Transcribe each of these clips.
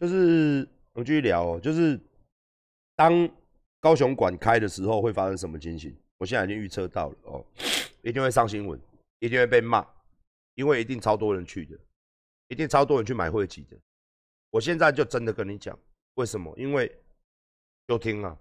就是我们继续聊哦，就是当高雄馆开的时候会发生什么情形？我现在已经预测到了哦，一定会上新闻，一定会被骂，因为一定超多人去的，一定超多人去买会籍的。我现在就真的跟你讲，为什么？因为就听啊，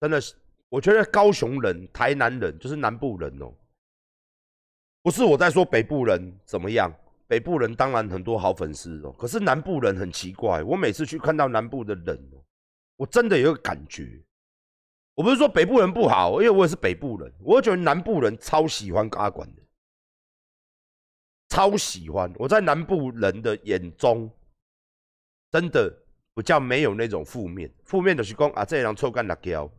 真的是，我觉得高雄人、台南人就是南部人哦，不是我在说北部人怎么样，北部人当然很多好粉丝哦，可是南部人很奇怪，我每次去看到南部的人哦，我真的有个感觉。我不是说北部人不好，因为我也是北部人，我觉得南部人超喜欢阿管的，超喜欢。我在南部人的眼中，真的比较没有那种负面，负面的是讲啊，这人臭干辣椒，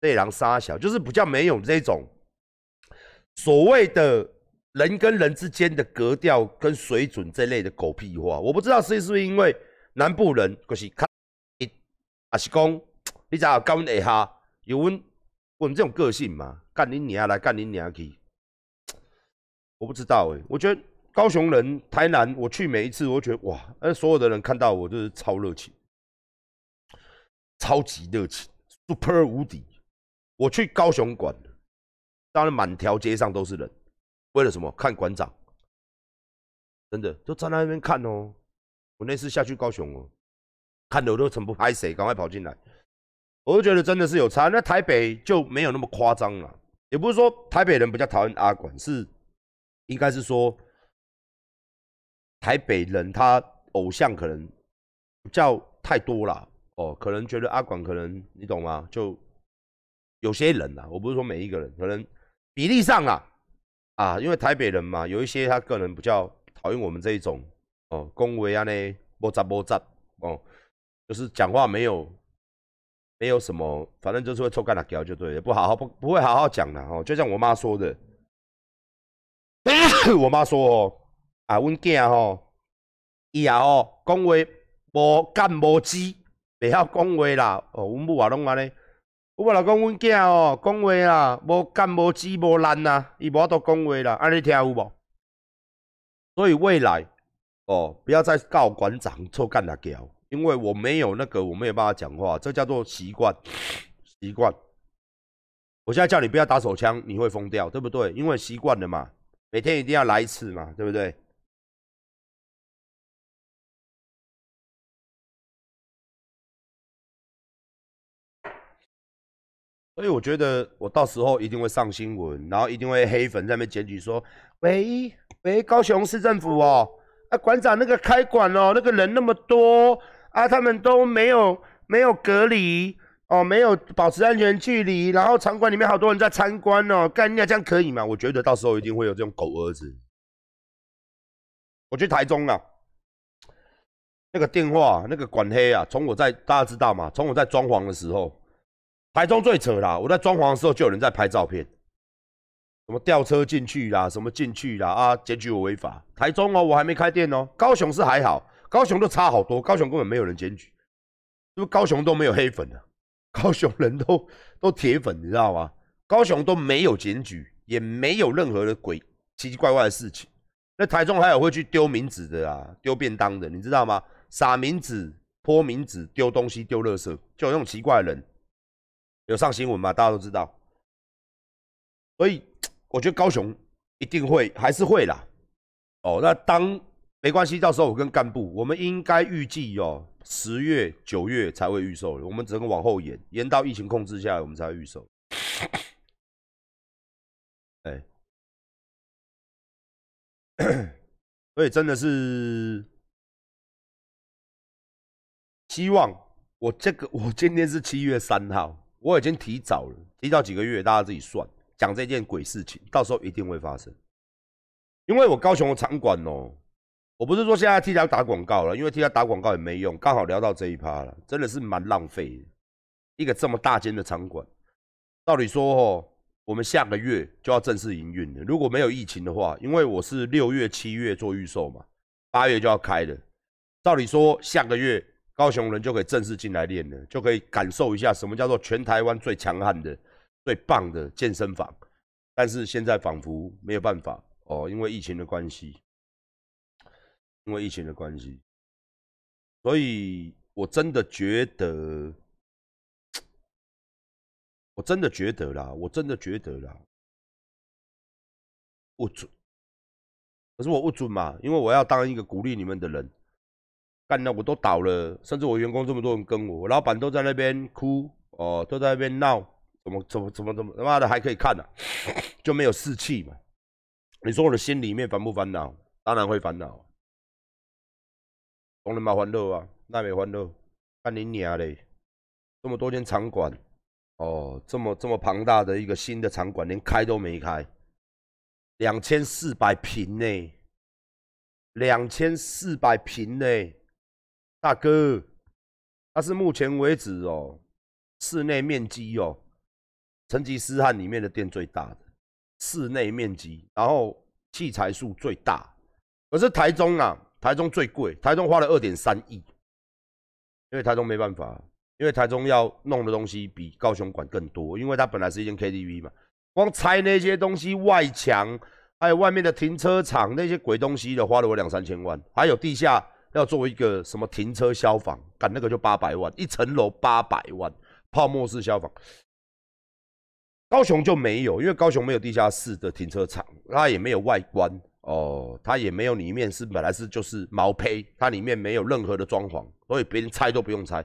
这人沙小，就是比较没有这种所谓的人跟人之间的格调跟水准这类的狗屁话。我不知道是是不是因为南部人就是看，还是讲你知道高下哈。有问我们这种个性嘛？干你娘来，干你娘去！我不知道哎，我觉得高雄人、台南，我去每一次，我觉得哇，那所有的人看到我就是超热情，超级热情，super 无敌。我去高雄馆，当然满条街上都是人，为了什么？看馆长，真的就站在那边看哦。我那次下去高雄哦，看的我都成不拍谁，赶快跑进来。我就觉得真的是有差，那台北就没有那么夸张了。也不是说台北人比较讨厌阿管，是应该是说台北人他偶像可能叫太多了哦，可能觉得阿管可能你懂吗？就有些人呐，我不是说每一个人，可能比例上啊啊，因为台北人嘛，有一些他个人比较讨厌我们这一种哦，恭维啊呢，波杂波杂哦，就是讲话没有。没有什么，反正就是会抽干辣椒就对了，不好好不不会好好讲的哦。就像我妈说的，我妈说哦，啊，阮囝吼，伊啊哦，讲话无干无知，袂晓讲话啦。哦，阮母啊拢安尼，我老讲阮囝哦，讲话啦，无干无知无烂啊，伊无法度讲话啦，安尼听有无？所以未来哦，不要再告馆长臭干辣椒。因为我没有那个，我没有办法讲话，这叫做习惯，习惯。我现在叫你不要打手枪，你会疯掉，对不对？因为习惯了嘛，每天一定要来一次嘛，对不对？所以我觉得我到时候一定会上新闻，然后一定会黑粉在那边检举说：“喂喂，高雄市政府哦，啊馆长那个开馆哦，那个人那么多。”啊，他们都没有没有隔离哦，没有保持安全距离，然后场馆里面好多人在参观哦，干那这样可以吗？我觉得到时候一定会有这种狗儿子。我去台中啊，那个电话那个管黑啊，从我在大家知道吗？从我在装潢的时候，台中最扯啦，我在装潢的时候就有人在拍照片，什么吊车进去啦，什么进去啦啊，检举我违法。台中哦，我还没开店哦，高雄是还好。高雄都差好多，高雄根本没有人检举，因为高雄都没有黑粉的，高雄人都都铁粉，你知道吗？高雄都没有检举，也没有任何的鬼奇奇怪怪的事情。那台中还有会去丢名纸的啊，丢便当的，你知道吗？撒名纸、泼名纸、丢东西、丢垃圾，就有那种奇怪的人，有上新闻吗？大家都知道。所以我觉得高雄一定会还是会啦。哦，那当。没关系，到时候我跟干部，我们应该预计哦，十月、九月才会预售我们只能往后延，延到疫情控制下来，我们才会预售。哎，所以真的是希望我这个，我今天是七月三号，我已经提早了，提早几个月，大家自己算，讲这件鬼事情，到时候一定会发生，因为我高雄的场馆哦。我不是说现在替他打广告了，因为替他打广告也没用。刚好聊到这一趴了，真的是蛮浪费。一个这么大间的场馆，道理说哦，我们下个月就要正式营运了。如果没有疫情的话，因为我是六月、七月做预售嘛，八月就要开了。照理说，下个月高雄人就可以正式进来练了，就可以感受一下什么叫做全台湾最强悍的、最棒的健身房。但是现在仿佛没有办法哦，因为疫情的关系。因为疫情的关系，所以我真的觉得，我真的觉得啦，我真的觉得啦，不准。可是我不准嘛，因为我要当一个鼓励你们的人。干的我都倒了，甚至我员工这么多人跟我，我老板都在那边哭哦，都在那边闹，怎么怎么怎么怎么他妈的还可以看呢？就没有士气嘛？你说我的心里面烦不烦恼？当然会烦恼。工人嘛欢乐啊，那没欢乐？干你娘嘞！这么多间场馆，哦，这么这么庞大的一个新的场馆，连开都没开，两千四百平呢，两千四百平呢。大哥，他是目前为止哦，室内面积哦，成吉思汗里面的店最大的室内面积，然后器材数最大。可是台中啊，台中最贵，台中花了二点三亿，因为台中没办法，因为台中要弄的东西比高雄馆更多，因为它本来是一间 KTV 嘛，光拆那些东西，外墙还有外面的停车场那些鬼东西的，花了我两三千万，还有地下。要做一个什么停车消防，干那个就八百万，一层楼八百万，泡沫式消防。高雄就没有，因为高雄没有地下室的停车场，它也没有外观哦，它也没有里面是本来是就是毛坯，它里面没有任何的装潢，所以别人拆都不用拆，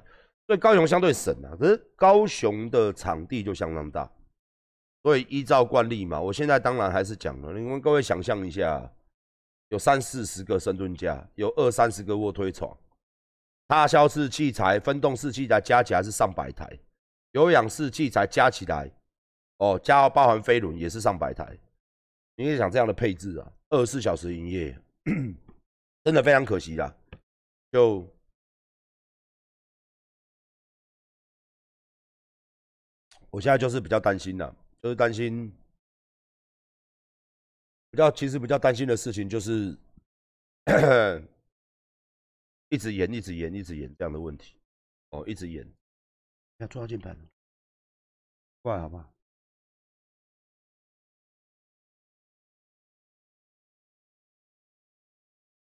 所以高雄相对省啊。可是高雄的场地就相当大，所以依照惯例嘛，我现在当然还是讲了，你们各位想象一下。有三四十个深蹲架，有二三十个卧推床，大销式器材、分动式器材加起来是上百台，有氧式器材加起来，哦，加包含飞轮也是上百台。你可以想这样的配置啊，二十四小时营业，真的非常可惜啦。就我现在就是比较担心的，就是担心。比较其实比较担心的事情就是一直延、一直延、一直延这样的问题哦，一直延。要抓到键盘，怪好不好？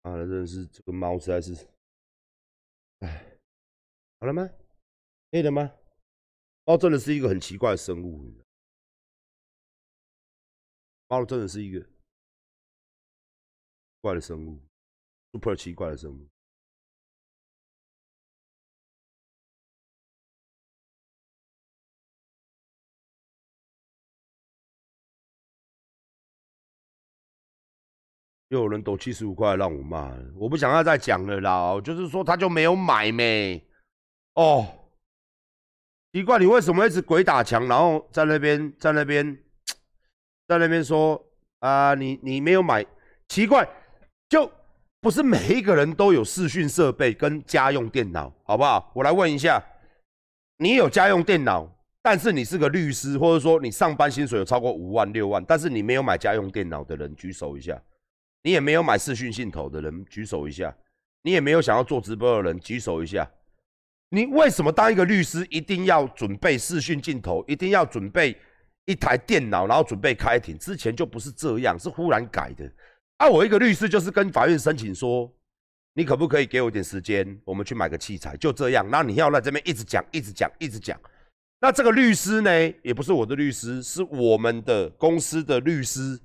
啊，那真的是这个猫实在是，哎，好了吗？可以了吗？猫真的是一个很奇怪的生物，猫真的是一个。怪的生物，super 奇怪的生物。又有人赌七十五块让我骂，我不想要再讲了啦。就是说他就没有买没？哦，奇怪，你为什么一直鬼打墙，然后在那边在那边在那边说啊，你你没有买，奇怪。就不是每一个人都有视讯设备跟家用电脑，好不好？我来问一下，你有家用电脑，但是你是个律师，或者说你上班薪水有超过五万六万，但是你没有买家用电脑的人举手一下。你也没有买视讯镜头的人举手一下。你也没有想要做直播的人举手一下。你为什么当一个律师一定要准备视讯镜头，一定要准备一台电脑，然后准备开庭？之前就不是这样，是忽然改的。啊，我一个律师就是跟法院申请说，你可不可以给我一点时间，我们去买个器材，就这样。那你要在这边一直讲，一直讲，一直讲。那这个律师呢，也不是我的律师，是我们的公司的律师。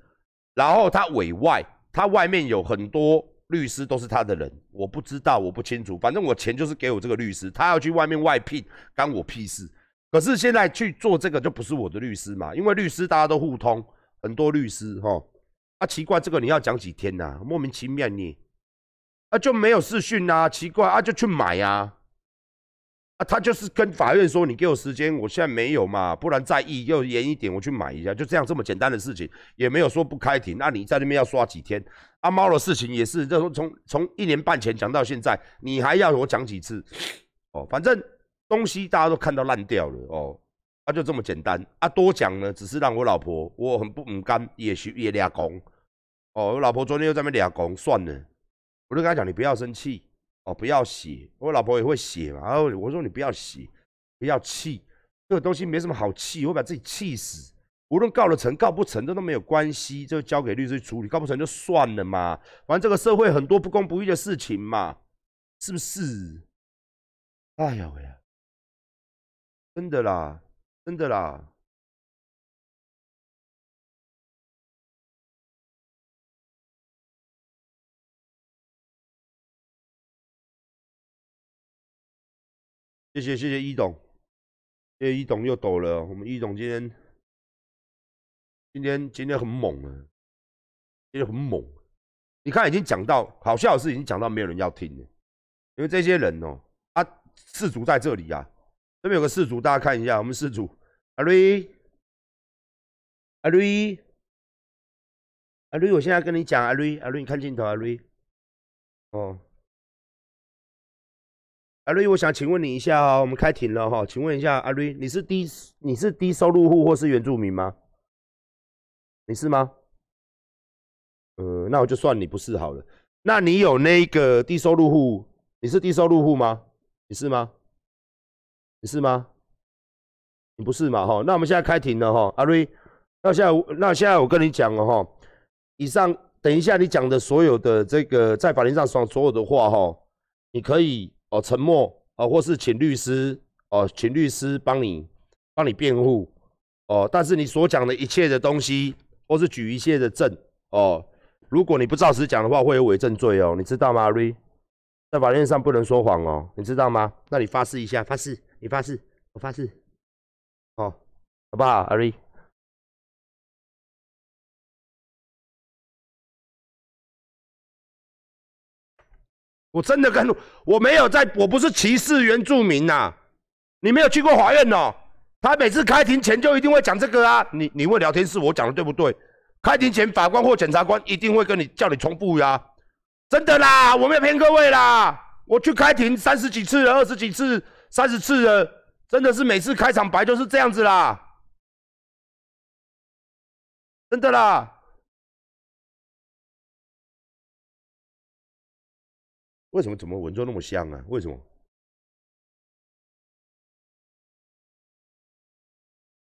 然后他委外，他外面有很多律师都是他的人，我不知道，我不清楚。反正我钱就是给我这个律师，他要去外面外聘，干我屁事。可是现在去做这个就不是我的律师嘛，因为律师大家都互通，很多律师哈。啊，奇怪，这个你要讲几天呐？莫名其妙你，啊就没有视讯呐？奇怪啊，就去买呀？啊，他就是跟法院说，你给我时间，我现在没有嘛，不然再议又延一点，我去买一下，就这样这么简单的事情，也没有说不开庭。那你在那边要刷几天？阿猫的事情也是，就说从从一年半前讲到现在，你还要我讲几次？哦，反正东西大家都看到烂掉了哦。他就这么简单啊！多讲呢，只是让我老婆我很不唔甘，也许也俩公哦。我老婆昨天又在那俩公，算了，我就跟他讲，你不要生气哦，不要写。我老婆也会写嘛，然后我说你不要写，不要气，这个东西没什么好气，我把自己气死。无论告了成，告不成，这都没有关系，就交给律师处理。告不成就算了嘛，反正这个社会很多不公不义的事情嘛，是不是？哎呀喂呀，真的啦，真的啦。谢谢谢谢一董，谢谢一董又抖了。我们一董今天今天今天很猛啊，今天很猛。你看已经讲到好笑的事，已经讲到没有人要听了，因为这些人哦，啊，氏族在这里啊，这边有个四组，大家看一下，我们四组阿瑞阿瑞阿瑞，我现在跟你讲阿瑞阿瑞，你看镜头阿瑞哦。阿瑞，我想请问你一下哦，我们开庭了哈，请问一下阿瑞，你是低你是低收入户或是原住民吗？你是吗？呃，那我就算你不是好了。那你有那个低收入户？你是低收入户吗？你是吗？你是吗？你不是嘛？哈，那我们现在开庭了哈，阿瑞，那现在那现在我跟你讲了哈，以上等一下你讲的所有的这个在法庭上说所有的话哈，你可以。哦，沉默哦，或是请律师哦，请律师帮你帮你辩护哦。但是你所讲的一切的东西，或是举一切的证哦，如果你不照实讲的话，会有伪证罪哦，你知道吗？阿瑞，在法院上不能说谎哦，你知道吗？那你发誓一下，发誓，你发誓，我发誓，哦，好不好，阿瑞？我真的跟，我没有在，我不是歧视原住民呐。你没有去过法院哦。他每次开庭前就一定会讲这个啊。你你问聊天室我讲的对不对？开庭前法官或检察官一定会跟你叫你重复呀。真的啦，我没有骗各位啦。我去开庭三十几次，二十几次，三十次了，真的是每次开场白就是这样子啦。真的啦。为什么怎么闻就那么香啊？为什么？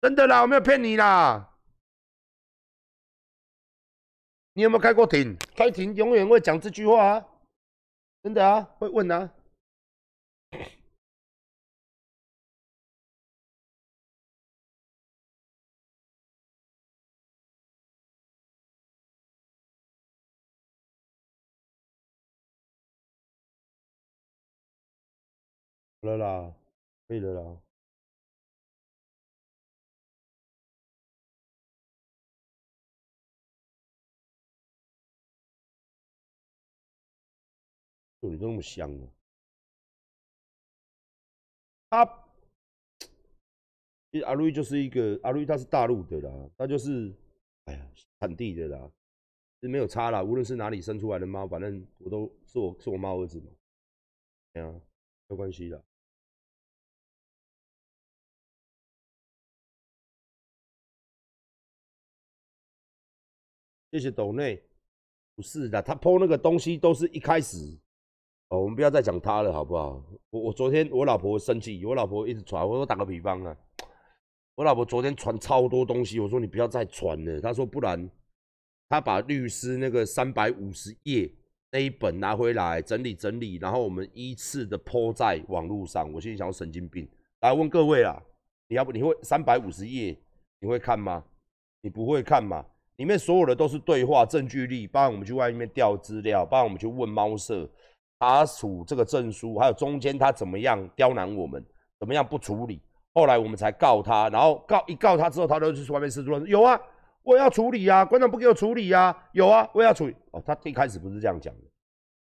真的啦，我没有骗你啦。你有没有开过庭？开庭永远会讲这句话啊，真的啊，会问啊。了啦，可以了啦。你都那么香啊。他，其实阿瑞就是一个阿瑞，他是大陆的啦，他就是，哎呀，产地的啦，是没有差啦。无论是哪里生出来的猫，反正我都是我是我猫儿子嘛，对啊，没关系的。谢谢斗内，不是的，他剖那个东西都是一开始哦，我们不要再讲他了，好不好？我我昨天我老婆生气，我老婆一直传，我说打个比方啊，我老婆昨天传超多东西，我说你不要再传了，她说不然，她把律师那个三百五十页那一本拿回来整理整理，然后我们依次的剖在网络上，我心里想神经病，来问各位啊，你要不你会三百五十页你会看吗？你不会看吗？里面所有的都是对话证据力，帮我们去外面调资料，帮我们去问猫舍查处这个证书，还有中间他怎么样刁难我们，怎么样不处理，后来我们才告他，然后告一告他之后，他就去外面吃猪肉，有啊，我要处理呀，馆长不给我处理呀，有啊，我要处理。哦，他一开始不是这样讲的，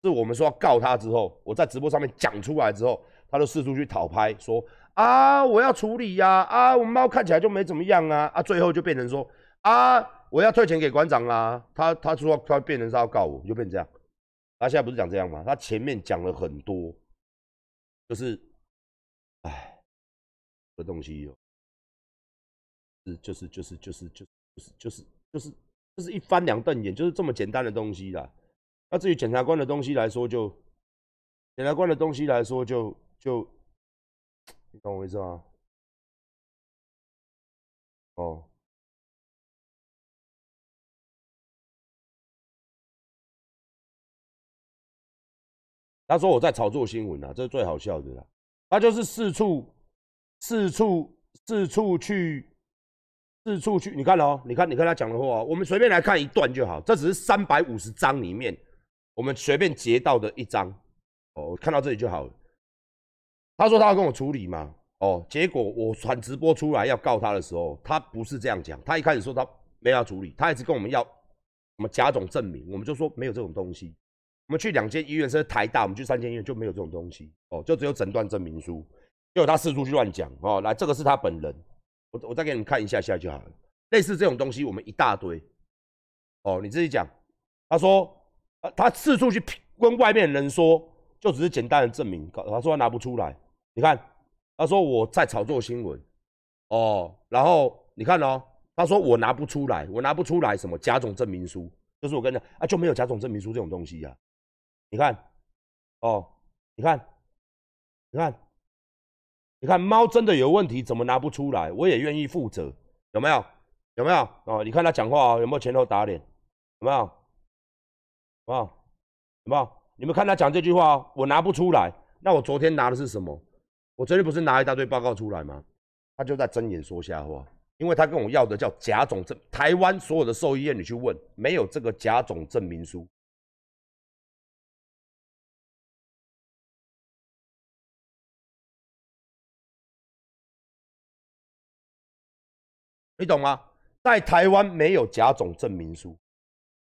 是我们说要告他之后，我在直播上面讲出来之后，他就四处去讨拍，说啊，我要处理呀，啊，我们猫看起来就没怎么样啊，啊，最后就变成说啊。我要退钱给馆长啦，他他说他变成是要告我，就变这样。他现在不是讲这样吗？他前面讲了很多，就是，哎，这东西有，是就是就是就是就是就是就是一翻两瞪眼，就是这么简单的东西啦。那至于检察官的东西来说，就检察官的东西来说，就就，你懂我意思吗？哦。他说我在炒作新闻啊，这是最好笑的啦。他就是四处、四处、四处去、四处去。你看哦，你看，你看他讲的话，我们随便来看一段就好。这只是三百五十章里面，我们随便截到的一张。哦，看到这里就好了。他说他要跟我处理嘛，哦，结果我传直播出来要告他的时候，他不是这样讲。他一开始说他没有处理，他一直跟我们要什么甲种证明，我们就说没有这种东西。我们去两间医院，是台大，我们去三间医院就没有这种东西哦，就只有诊断证明书，就他四处去乱讲哦。来，这个是他本人，我我再给你们看一下下就好了。类似这种东西，我们一大堆哦，你自己讲。他说，呃，他四处去跟外面人说，就只是简单的证明，他说他拿不出来。你看，他说我在炒作新闻哦，然后你看哦，他说我拿不出来，我拿不出来什么假种证明书，就是我跟你讲啊，就没有假种证明书这种东西呀。你看，哦，你看，你看，你看，猫真的有问题，怎么拿不出来？我也愿意负责，有没有？有没有？哦，你看他讲话哦，有没有前头打脸？有没有？有没有？有没有？你们看他讲这句话，我拿不出来。那我昨天拿的是什么？我昨天不是拿一大堆报告出来吗？他就在睁眼说瞎话，因为他跟我要的叫甲种证，台湾所有的兽医院你去问，没有这个甲种证明书。你懂吗？在台湾没有甲种证明书，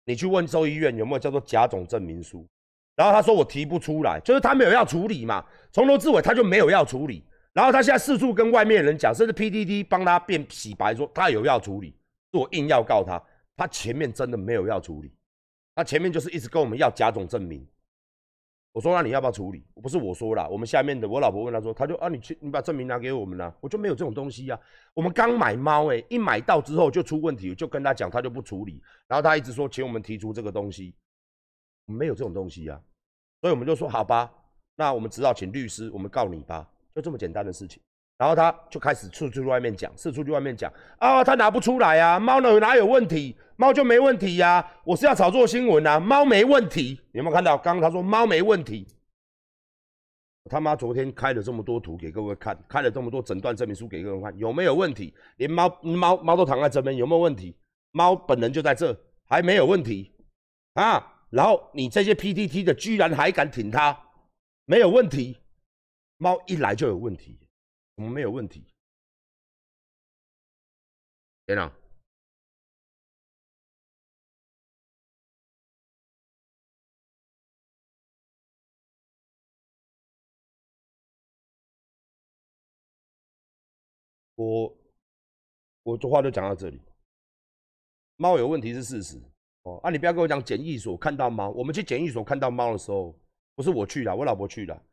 你去问兽医院有没有叫做甲种证明书，然后他说我提不出来，就是他没有要处理嘛，从头至尾他就没有要处理，然后他现在四处跟外面人讲，甚至 PDD 帮他变洗白，说他有要处理，我硬要告他，他前面真的没有要处理，他前面就是一直跟我们要甲种证明。我说那你要不要处理？不是我说了，我们下面的我老婆问他说，他就啊，你去你把证明拿给我们了，我就没有这种东西呀。我们刚买猫哎，一买到之后就出问题，就跟他讲，他就不处理，然后他一直说请我们提出这个东西，没有这种东西呀。所以我们就说好吧，那我们只好请律师，我们告你吧，就这么简单的事情。然后他就开始出去外面讲，四处去外面讲啊，他拿不出来啊，猫呢哪有问题？猫就没问题呀，我是要炒作新闻啊，猫没问题，有没有看到？刚刚他说猫没问题，他妈昨天开了这么多图给各位看，开了这么多诊断证明书给各位看，有没有问题？连猫猫猫都躺在这边，有没有问题？猫本人就在这，还没有问题啊？然后你这些 PTT 的居然还敢挺他，没有问题？猫一来就有问题。我们没有问题，天哪！我我这话就讲到这里。猫有问题是事实哦，啊，你不要跟我讲检疫所看到猫。我们去检疫所看到猫的时候，不是我去的，我老婆去的。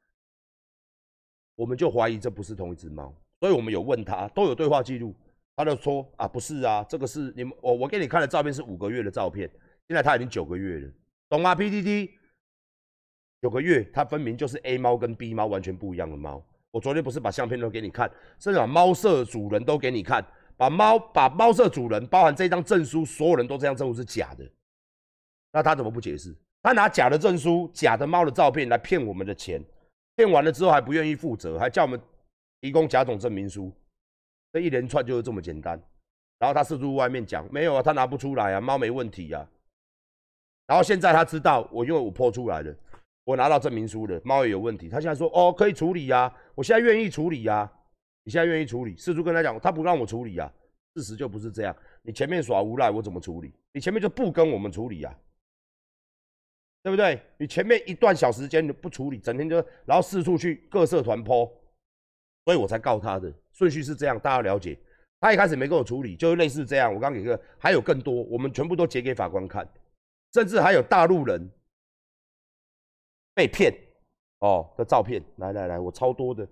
我们就怀疑这不是同一只猫，所以我们有问他，都有对话记录，他就说啊，不是啊，这个是你们我我给你看的照片是五个月的照片，现在他已经九个月了，懂吗？PDD 九个月，它分明就是 A 猫跟 B 猫完全不一样的猫。我昨天不是把相片都给你看，甚至把猫舍主人都给你看，把猫把猫舍主人包含这张证书，所有人都这样证书是假的，那他怎么不解释？他拿假的证书、假的猫的照片来骗我们的钱。骗完了之后还不愿意负责，还叫我们提供甲种证明书，这一连串就是这么简单。然后他四处外面讲没有啊，他拿不出来啊，猫没问题呀。然后现在他知道我因为我破出来了，我拿到证明书了，猫也有问题。他现在说哦可以处理呀，我现在愿意处理呀。你现在愿意处理？四处跟他讲，他不让我处理呀。事实就不是这样，你前面耍无赖，我怎么处理？你前面就不跟我们处理呀。对不对？你前面一段小时间你不处理，整天就然后四处去各社团泼，所以我才告他的顺序是这样，大家了解。他一开始没跟我处理，就是类似这样。我刚给个，还有更多，我们全部都截给法官看，甚至还有大陆人被骗哦的照片。来来来，我超多的，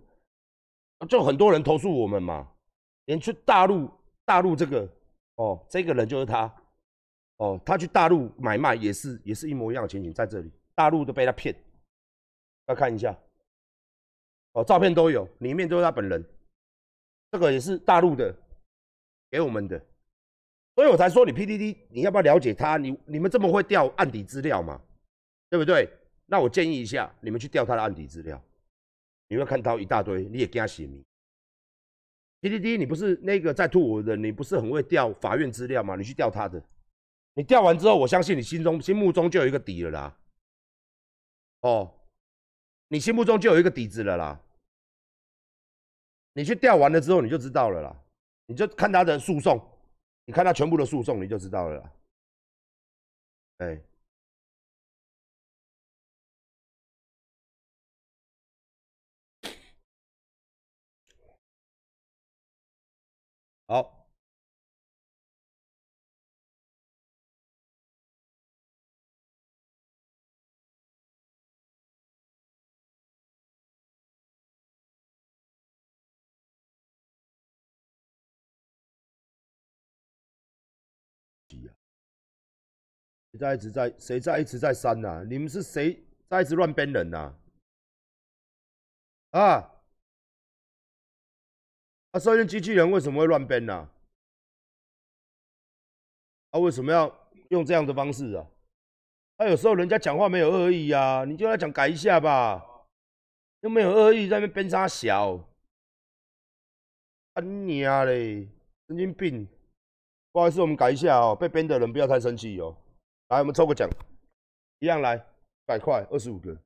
就很多人投诉我们嘛，连去大陆大陆这个哦，这个人就是他。哦，他去大陆买卖也是也是一模一样的情形，在这里大陆都被他骗，要看一下，哦，照片都有，里面都是他本人，这个也是大陆的给我们的，所以我才说你 PDD 你要不要了解他？你你们这么会调案底资料嘛？对不对？那我建议一下，你们去调他的案底资料，你会看到一大堆，你也惊死你。PDD，你不是那个在吐我的，你不是很会调法院资料吗？你去调他的，你调完之后，我相信你心中心目中就有一个底了啦。哦，你心目中就有一个底子了啦。你去调完了之后，你就知道了啦。你就看他的诉讼，你看他全部的诉讼，你就知道了啦。哎。好，谁在一直在谁在一直在删呐？你们是谁在一直乱编人呐？啊？啊，收音机器人为什么会乱编呢？啊，为什么要用这样的方式啊？他有时候人家讲话没有恶意呀，你就要讲改一下吧，又没有恶意，在那边编啥小？啊你啊嘞，神经病！不好意思，我们改一下哦，被编的人不要太生气哦。来，我们抽个奖，一样来，百块，二十五个。